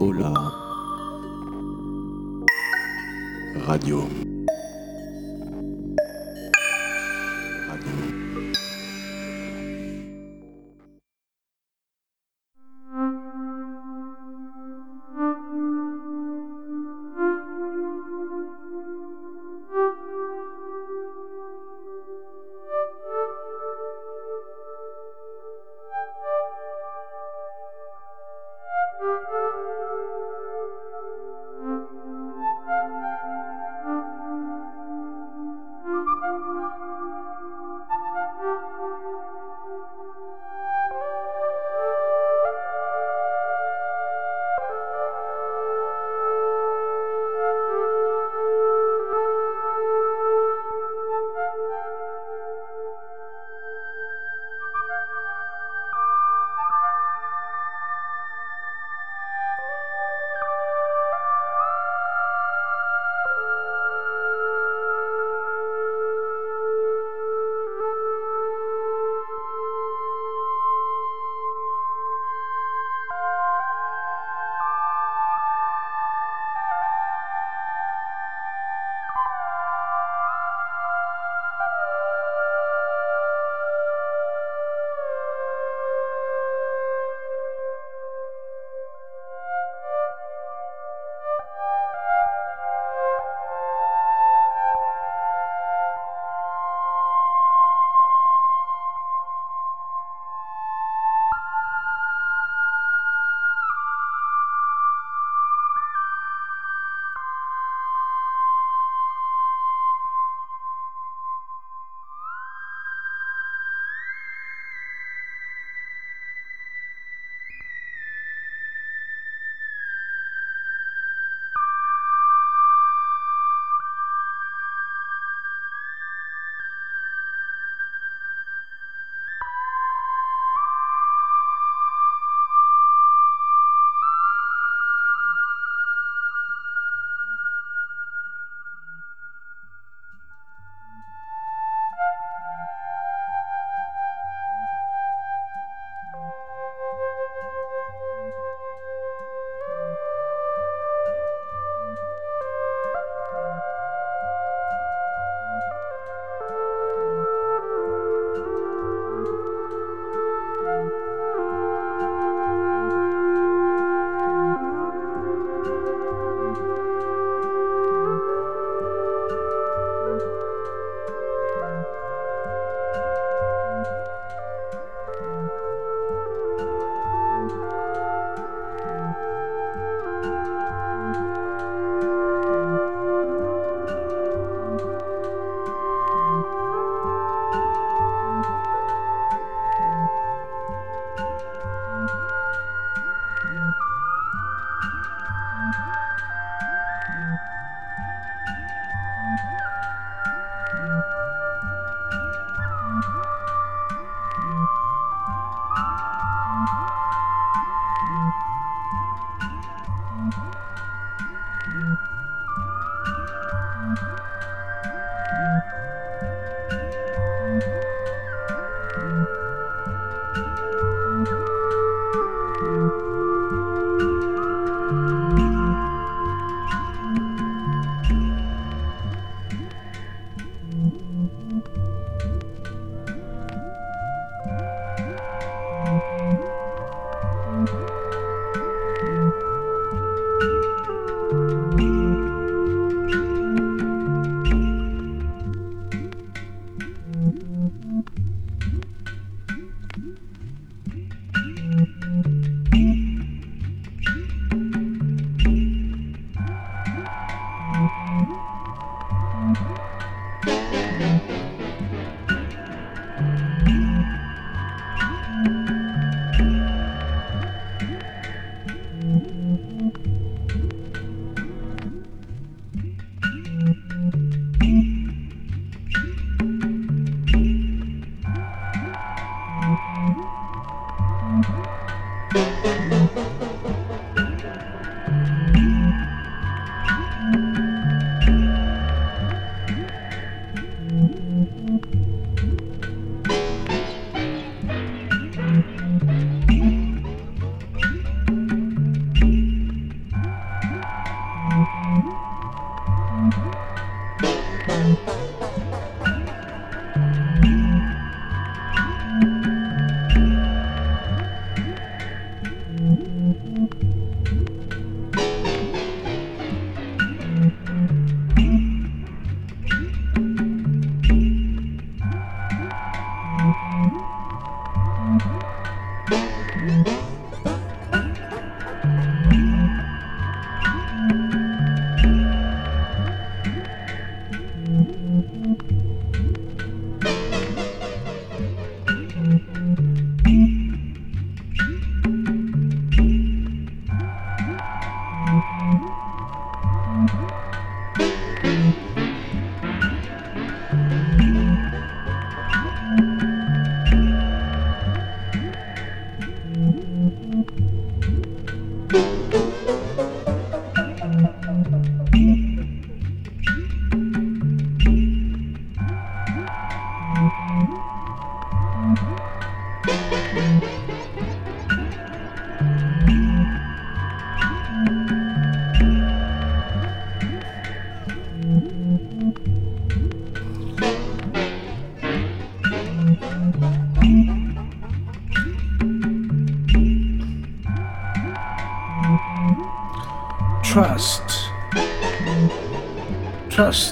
Hola. Radio.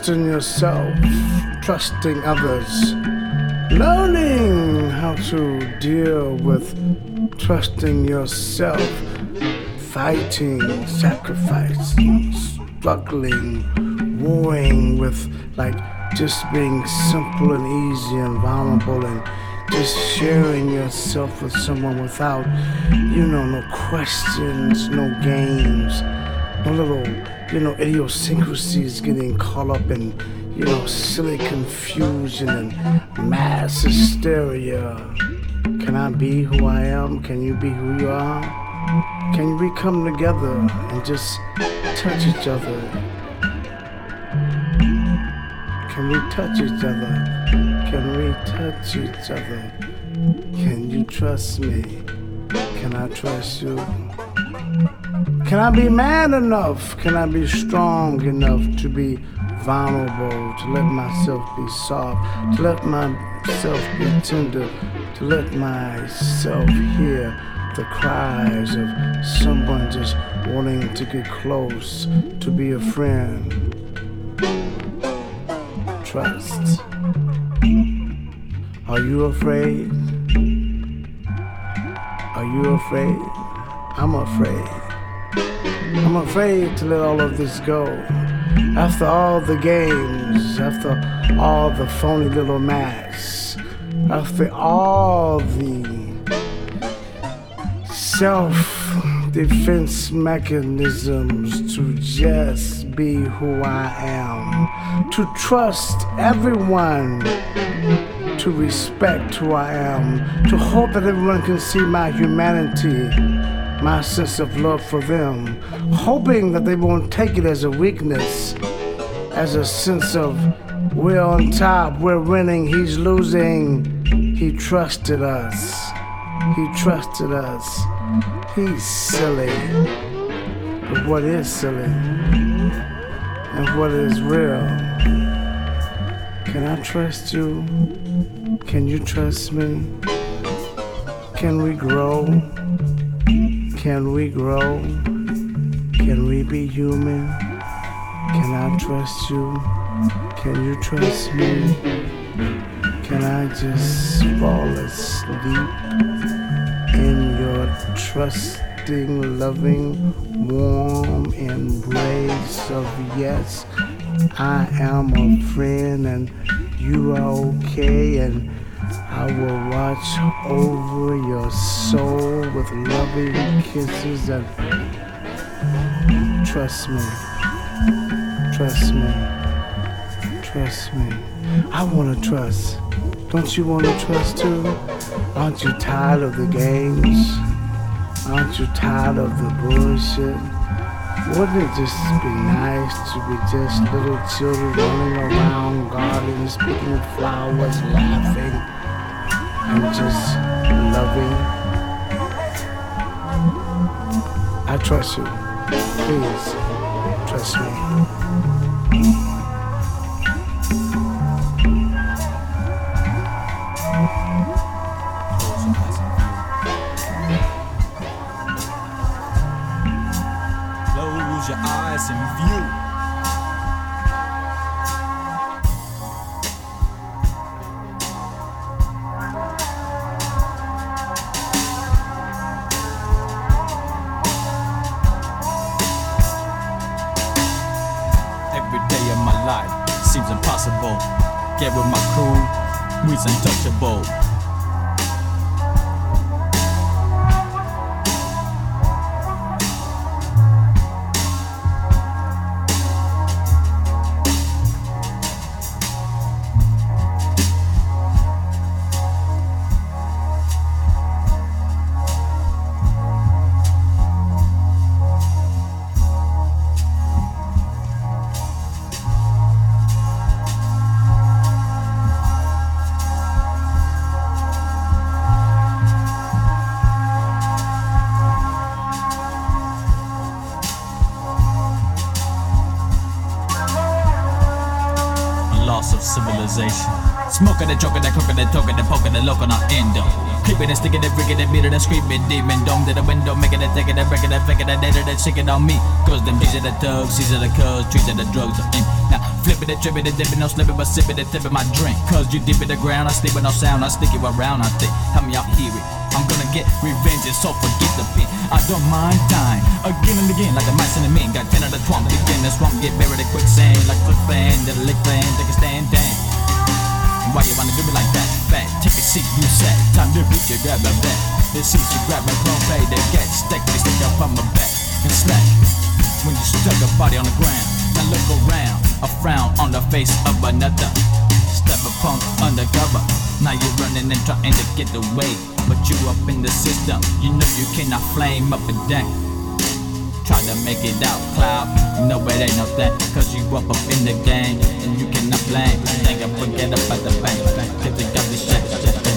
Trust in yourself, trusting others, learning how to deal with trusting yourself, fighting, sacrificing, struggling, warring with like just being simple and easy and vulnerable and just sharing yourself with someone without, you know, no questions, no games, no little, you know, idiosyncrasies getting caught up in, you know, silly confusion and mass hysteria. Can I be who I am? Can you be who you are? Can we come together and just touch each other? Can we touch each other? Can we touch each other? Can you trust me? Can I trust you? Can I be man enough? Can I be strong enough to be vulnerable, to let myself be soft, to let myself be tender, to let myself hear the cries of someone just wanting to get close, to be a friend? Trust. Are you afraid? Are you afraid? I'm afraid. I'm afraid to let all of this go. After all the games, after all the phony little masks, after all the self defense mechanisms to just be who I am, to trust everyone, to respect who I am, to hope that everyone can see my humanity, my sense of love for them, hoping that they won't take it as a weakness, as a sense of we're on top, we're winning, he's losing. He trusted us. He trusted us. He's silly. But what is silly? And what is real? Can I trust you? Can you trust me? Can we grow? Can we grow? Can we be human? Can I trust you? Can you trust me? Can I just fall asleep in your trusting, loving, warm embrace of yes? I am a friend and you are okay, and I will watch over your soul with loving kisses and trust me, trust me, trust me. I want to trust. Don't you want to trust too? Aren't you tired of the games? Aren't you tired of the bullshit? Wouldn't it just be nice to be just little children running around gardens, picking flowers, laughing, and just loving? I trust you. Please, trust me. Freaking and beating and screaming demon dome to the window, making it taking and breaking and faking and dating and shaking on me. Cause them G's are the thugs, C's are the cuz, trees are the drugs. I'm now flipping and tripping and dipping, no slipping but sipping and tipping my drink. Cause you deep in the ground, I sleep with no sound, I stick you around, I think. Help me out, hear it. I'm gonna get revenge and so forget the pain. I don't mind dying again and again like the mice in the men. Got 10 out of the 12 begin the swamp, get buried in quicksand like quick fan, the lick fan, take a stand down. Why you wanna do me like that? Fat, take a seat, you set. Time to reach you, grab a vet. The seats you grab my pay, they get stick, they stick up on my back and slack. When you stuck a body on the ground, now look around, a frown on the face of another. Step a punk undercover. Now you're running and trying to get away. But you up in the system, you know you cannot flame up a deck. Try to make it out, cloud. No, it ain't no that. Cause you up up in the game and you cannot blame. Think I forget about the bank. Get the got the shit.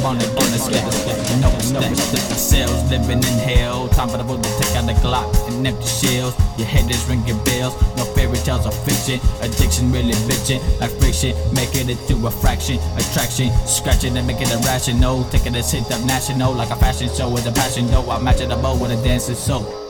Get us, get us, get us. No mistakes. The cells living in hell. Time for the bull to take out the Glock and empty shells. Your head is ringing bells. No fairy tales or fiction. Addiction really bitching. Like friction. Making it to a fraction. Attraction. Scratching and making it rational. Taking a hit up national. Like a fashion show with a passion. Though I match it up with a dancing soul.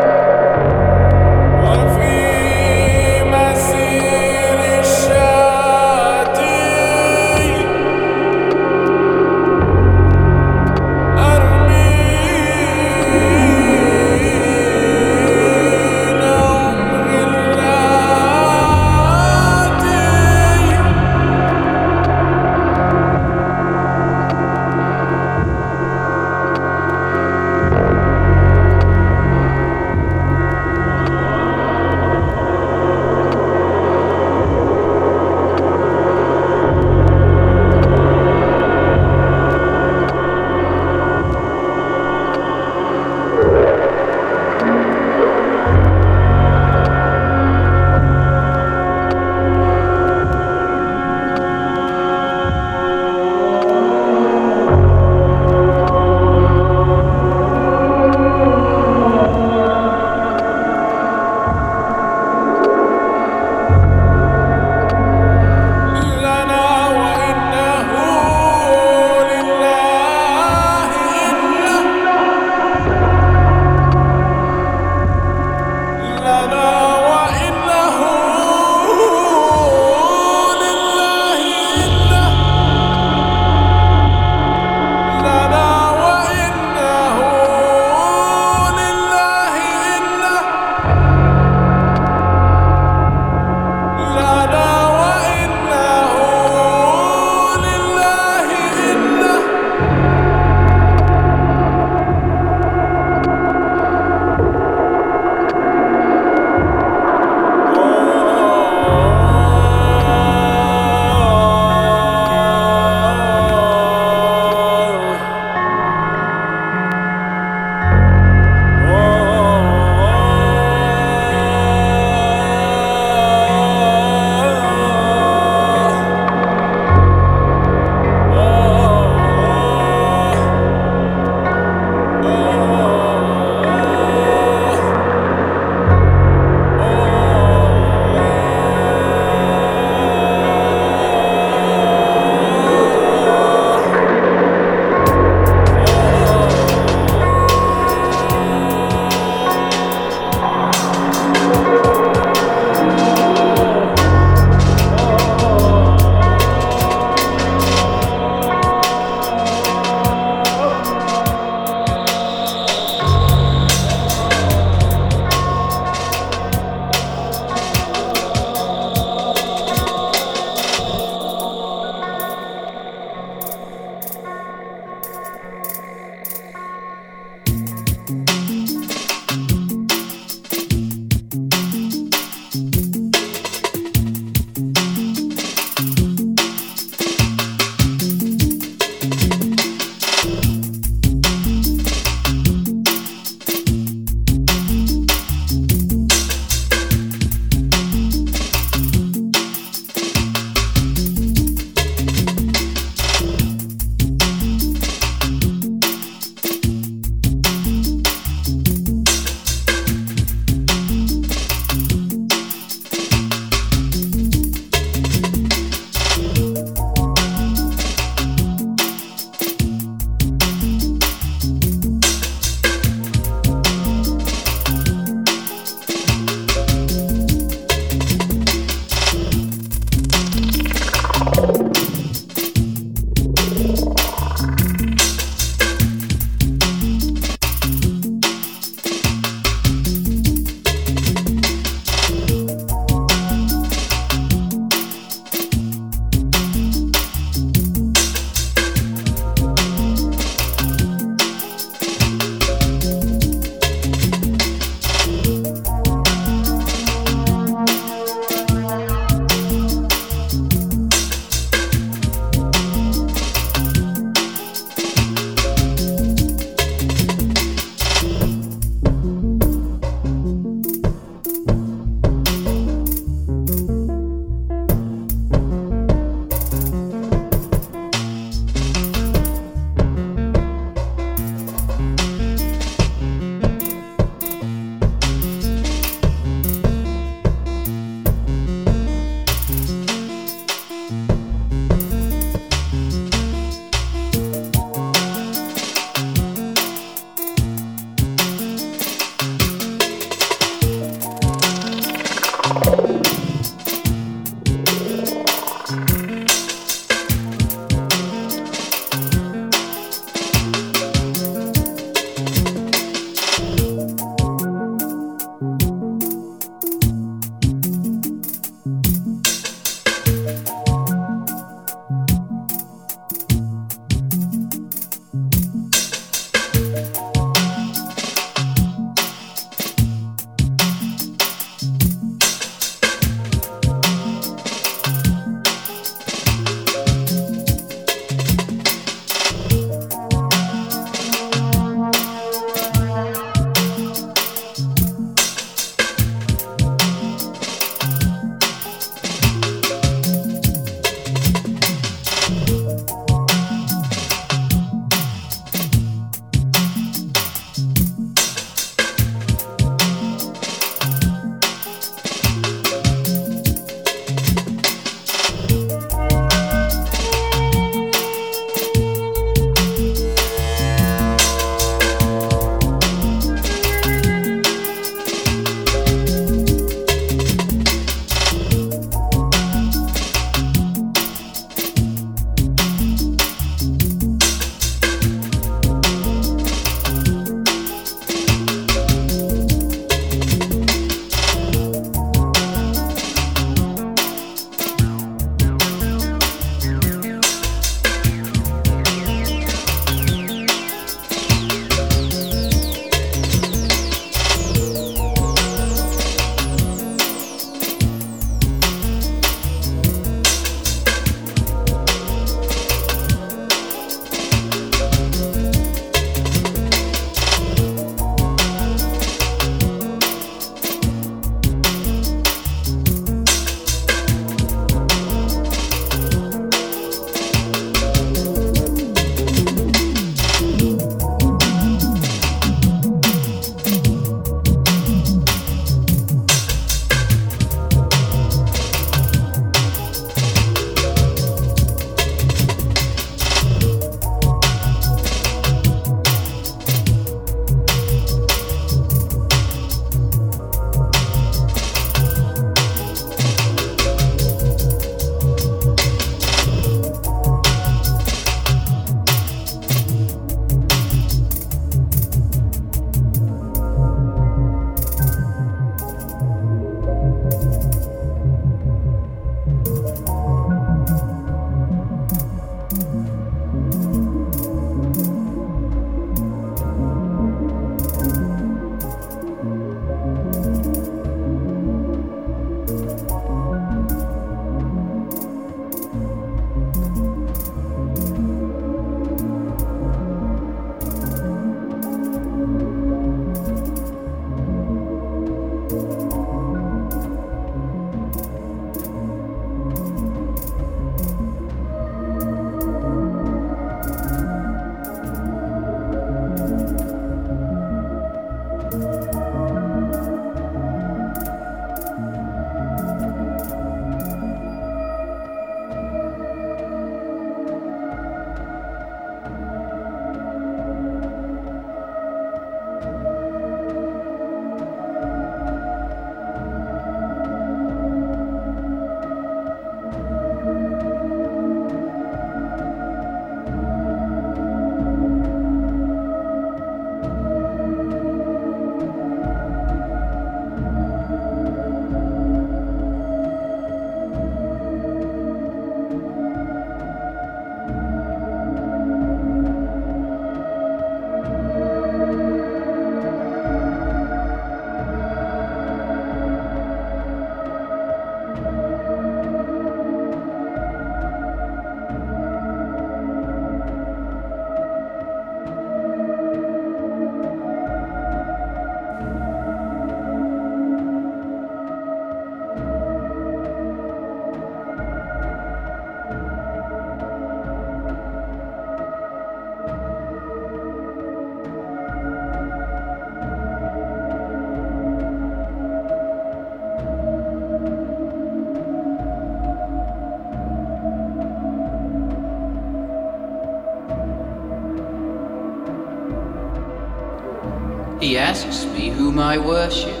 Asks me whom I worship.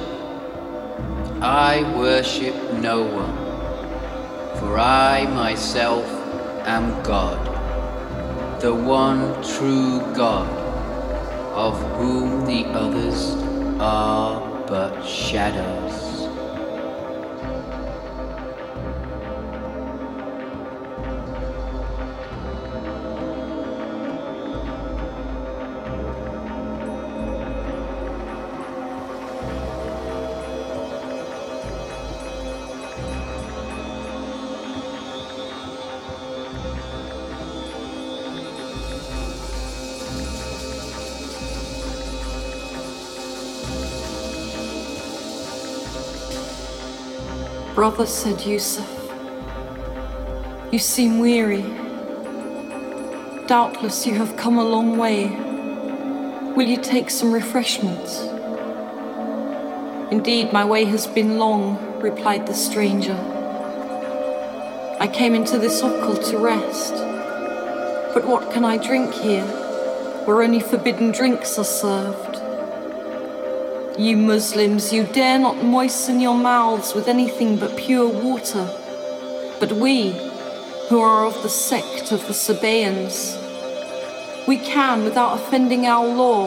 I worship no one, for I myself am God, the one true God, of whom the others are but shadows. Brother, said Yusuf, you seem weary. Doubtless you have come a long way. Will you take some refreshments? Indeed, my way has been long, replied the stranger. I came into this okel to rest. But what can I drink here, where only forbidden drinks are served? You Muslims, you dare not moisten your mouths with anything but pure water. But we, who are of the sect of the Sabaeans, we can, without offending our law,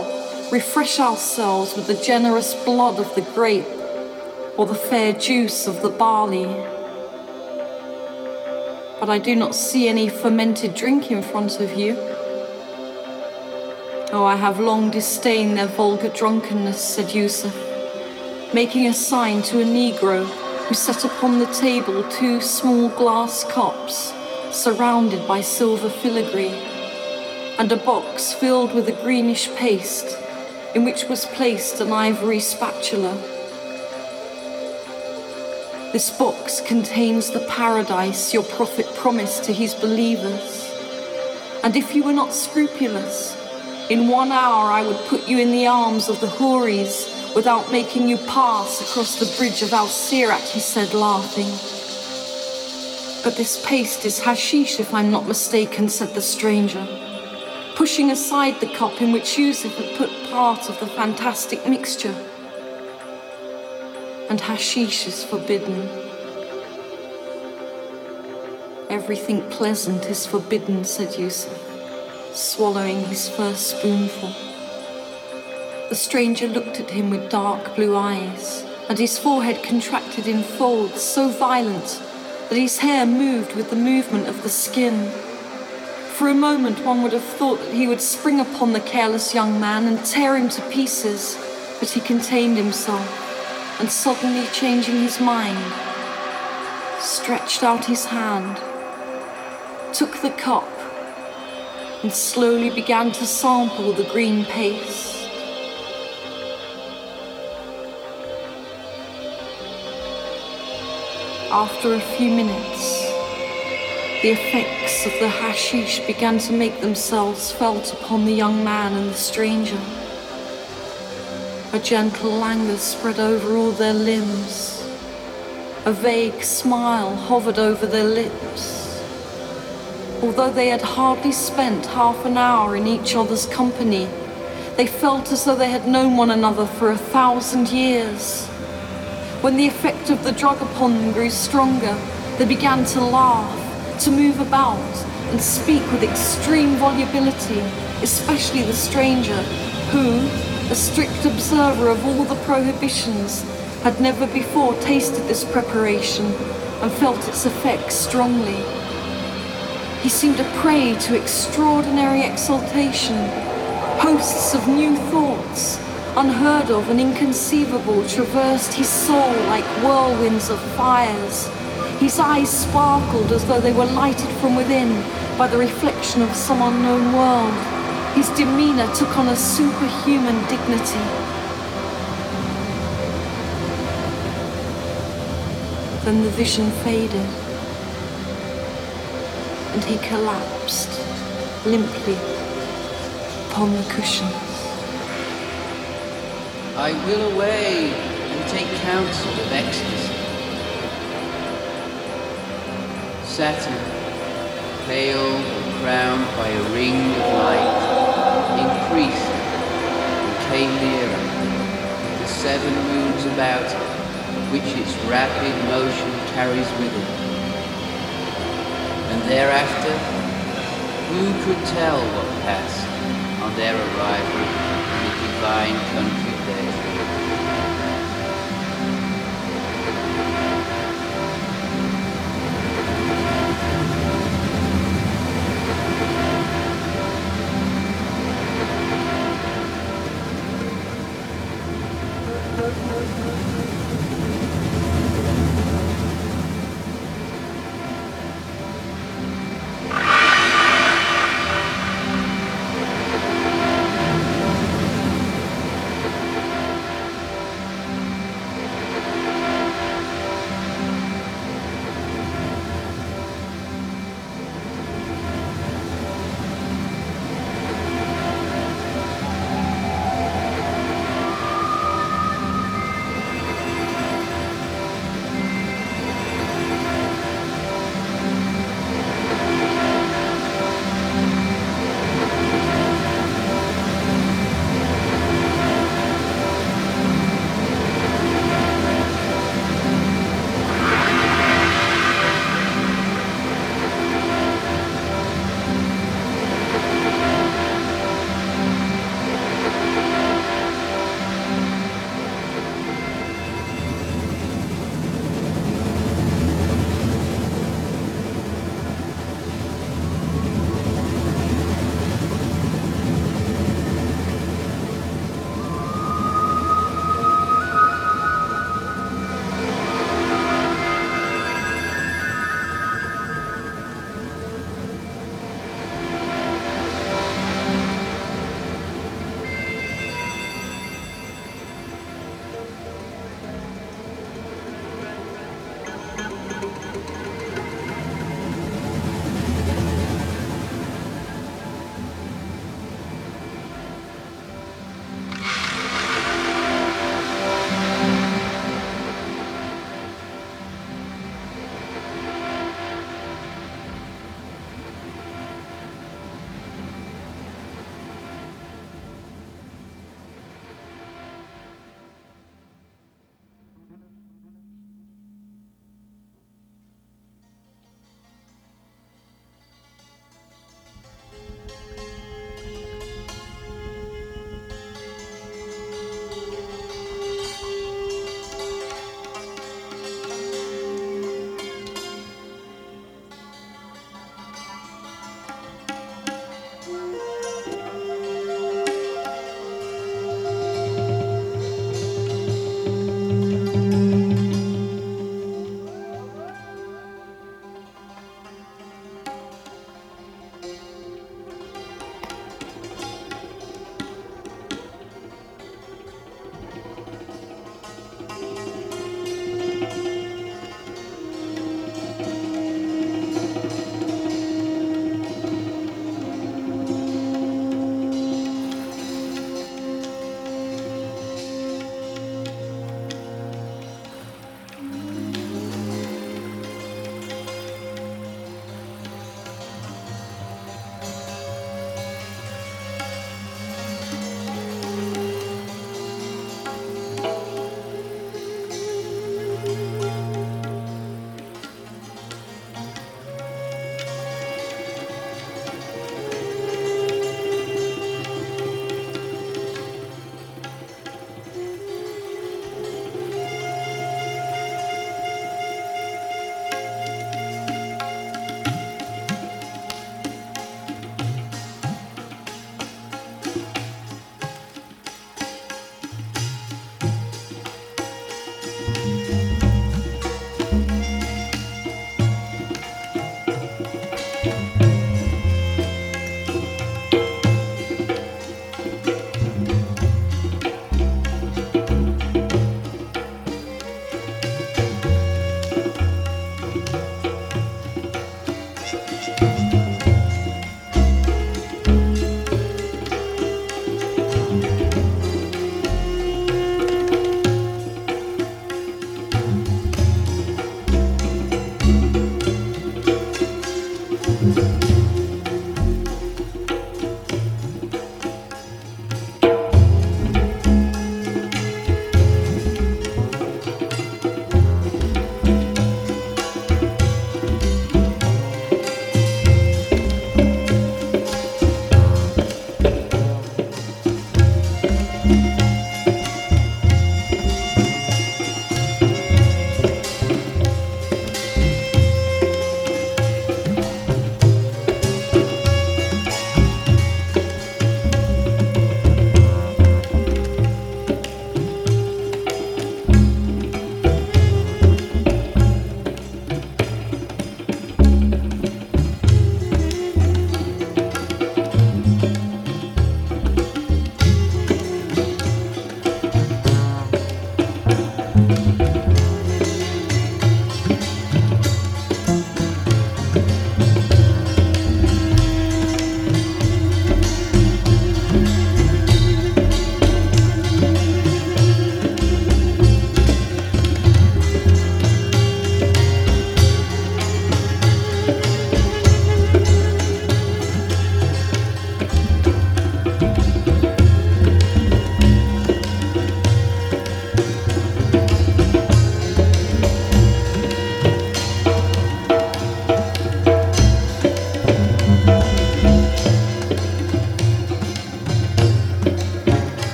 refresh ourselves with the generous blood of the grape or the fair juice of the barley. But I do not see any fermented drink in front of you. Oh, I have long disdained their vulgar drunkenness, said Yusuf, making a sign to a Negro who set upon the table two small glass cups surrounded by silver filigree, and a box filled with a greenish paste in which was placed an ivory spatula. This box contains the paradise your prophet promised to his believers. And if you were not scrupulous, in one hour, I would put you in the arms of the Houris without making you pass across the bridge of Al Sirat, he said, laughing. But this paste is hashish, if I'm not mistaken, said the stranger, pushing aside the cup in which Yusuf had put part of the fantastic mixture. And hashish is forbidden. Everything pleasant is forbidden, said Yusuf swallowing his first spoonful. The stranger looked at him with dark blue eyes, and his forehead contracted in folds so violent that his hair moved with the movement of the skin. For a moment, one would have thought that he would spring upon the careless young man and tear him to pieces, but he contained himself, and suddenly changing his mind, stretched out his hand, took the cup, and slowly began to sample the green paste. After a few minutes, the effects of the hashish began to make themselves felt upon the young man and the stranger. A gentle languor spread over all their limbs. A vague smile hovered over their lips although they had hardly spent half an hour in each other's company, they felt as though they had known one another for a thousand years. When the effect of the drug upon them grew stronger, they began to laugh, to move about, and speak with extreme volubility, especially the stranger, who, a strict observer of all the prohibitions, had never before tasted this preparation and felt its effects strongly. He seemed a prey to extraordinary exaltation. Hosts of new thoughts, unheard of and inconceivable, traversed his soul like whirlwinds of fires. His eyes sparkled as though they were lighted from within by the reflection of some unknown world. His demeanor took on a superhuman dignity. Then the vision faded and he collapsed limply upon the cushions. I will away and take counsel of ecstasy. Saturn, pale and crowned by a ring of light, increased and came nearer. The seven moons about, which its rapid motion carries with it. Thereafter, who could tell what passed on their arrival in the divine country